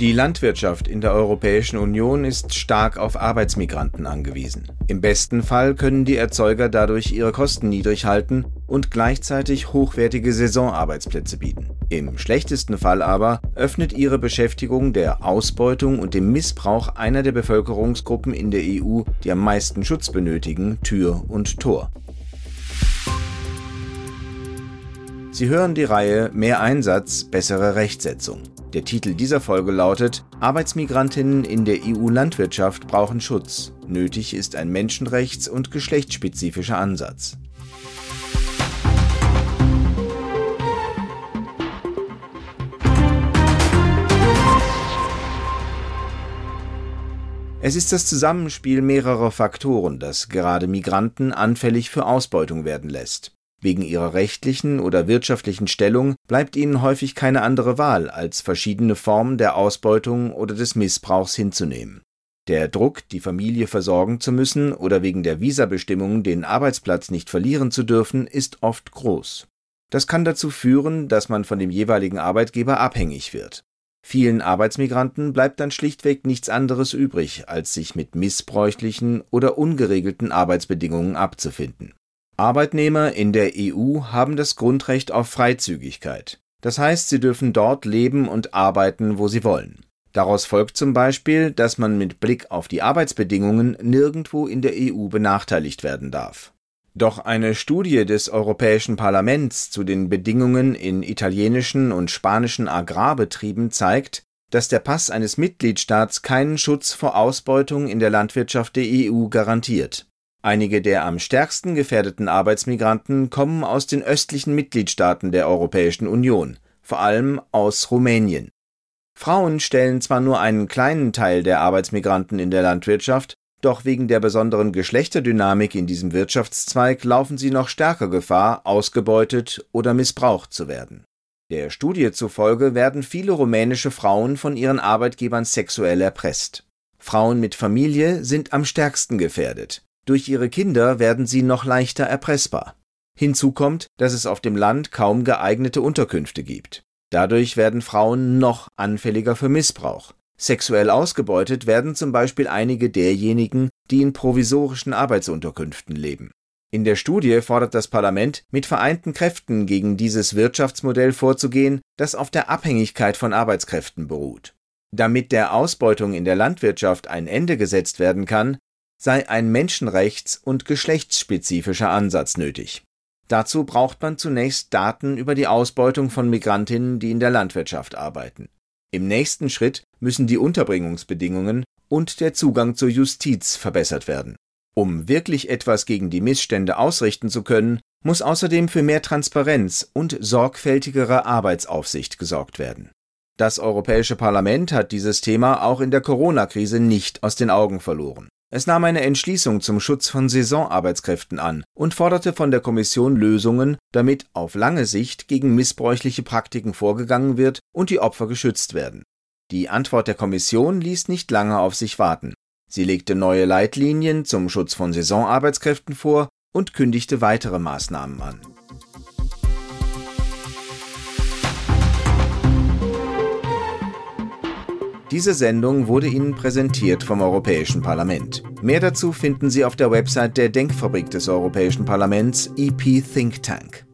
Die Landwirtschaft in der Europäischen Union ist stark auf Arbeitsmigranten angewiesen. Im besten Fall können die Erzeuger dadurch ihre Kosten niedrig halten und gleichzeitig hochwertige Saisonarbeitsplätze bieten. Im schlechtesten Fall aber öffnet ihre Beschäftigung der Ausbeutung und dem Missbrauch einer der Bevölkerungsgruppen in der EU, die am meisten Schutz benötigen, Tür und Tor. Sie hören die Reihe Mehr Einsatz, bessere Rechtsetzung. Der Titel dieser Folge lautet Arbeitsmigrantinnen in der EU-Landwirtschaft brauchen Schutz. Nötig ist ein menschenrechts- und geschlechtsspezifischer Ansatz. Es ist das Zusammenspiel mehrerer Faktoren, das gerade Migranten anfällig für Ausbeutung werden lässt. Wegen ihrer rechtlichen oder wirtschaftlichen Stellung bleibt ihnen häufig keine andere Wahl, als verschiedene Formen der Ausbeutung oder des Missbrauchs hinzunehmen. Der Druck, die Familie versorgen zu müssen oder wegen der Visabestimmungen den Arbeitsplatz nicht verlieren zu dürfen, ist oft groß. Das kann dazu führen, dass man von dem jeweiligen Arbeitgeber abhängig wird. Vielen Arbeitsmigranten bleibt dann schlichtweg nichts anderes übrig, als sich mit missbräuchlichen oder ungeregelten Arbeitsbedingungen abzufinden. Arbeitnehmer in der EU haben das Grundrecht auf Freizügigkeit. Das heißt, sie dürfen dort leben und arbeiten, wo sie wollen. Daraus folgt zum Beispiel, dass man mit Blick auf die Arbeitsbedingungen nirgendwo in der EU benachteiligt werden darf. Doch eine Studie des Europäischen Parlaments zu den Bedingungen in italienischen und spanischen Agrarbetrieben zeigt, dass der Pass eines Mitgliedstaats keinen Schutz vor Ausbeutung in der Landwirtschaft der EU garantiert. Einige der am stärksten gefährdeten Arbeitsmigranten kommen aus den östlichen Mitgliedstaaten der Europäischen Union, vor allem aus Rumänien. Frauen stellen zwar nur einen kleinen Teil der Arbeitsmigranten in der Landwirtschaft, doch wegen der besonderen Geschlechterdynamik in diesem Wirtschaftszweig laufen sie noch stärker Gefahr, ausgebeutet oder missbraucht zu werden. Der Studie zufolge werden viele rumänische Frauen von ihren Arbeitgebern sexuell erpresst. Frauen mit Familie sind am stärksten gefährdet. Durch ihre Kinder werden sie noch leichter erpressbar. Hinzu kommt, dass es auf dem Land kaum geeignete Unterkünfte gibt. Dadurch werden Frauen noch anfälliger für Missbrauch. Sexuell ausgebeutet werden zum Beispiel einige derjenigen, die in provisorischen Arbeitsunterkünften leben. In der Studie fordert das Parlament, mit vereinten Kräften gegen dieses Wirtschaftsmodell vorzugehen, das auf der Abhängigkeit von Arbeitskräften beruht. Damit der Ausbeutung in der Landwirtschaft ein Ende gesetzt werden kann, sei ein menschenrechts- und geschlechtsspezifischer Ansatz nötig. Dazu braucht man zunächst Daten über die Ausbeutung von Migrantinnen, die in der Landwirtschaft arbeiten. Im nächsten Schritt müssen die Unterbringungsbedingungen und der Zugang zur Justiz verbessert werden. Um wirklich etwas gegen die Missstände ausrichten zu können, muss außerdem für mehr Transparenz und sorgfältigere Arbeitsaufsicht gesorgt werden. Das Europäische Parlament hat dieses Thema auch in der Corona-Krise nicht aus den Augen verloren. Es nahm eine Entschließung zum Schutz von Saisonarbeitskräften an und forderte von der Kommission Lösungen, damit auf lange Sicht gegen missbräuchliche Praktiken vorgegangen wird und die Opfer geschützt werden. Die Antwort der Kommission ließ nicht lange auf sich warten. Sie legte neue Leitlinien zum Schutz von Saisonarbeitskräften vor und kündigte weitere Maßnahmen an. Diese Sendung wurde Ihnen präsentiert vom Europäischen Parlament. Mehr dazu finden Sie auf der Website der Denkfabrik des Europäischen Parlaments EP Think Tank.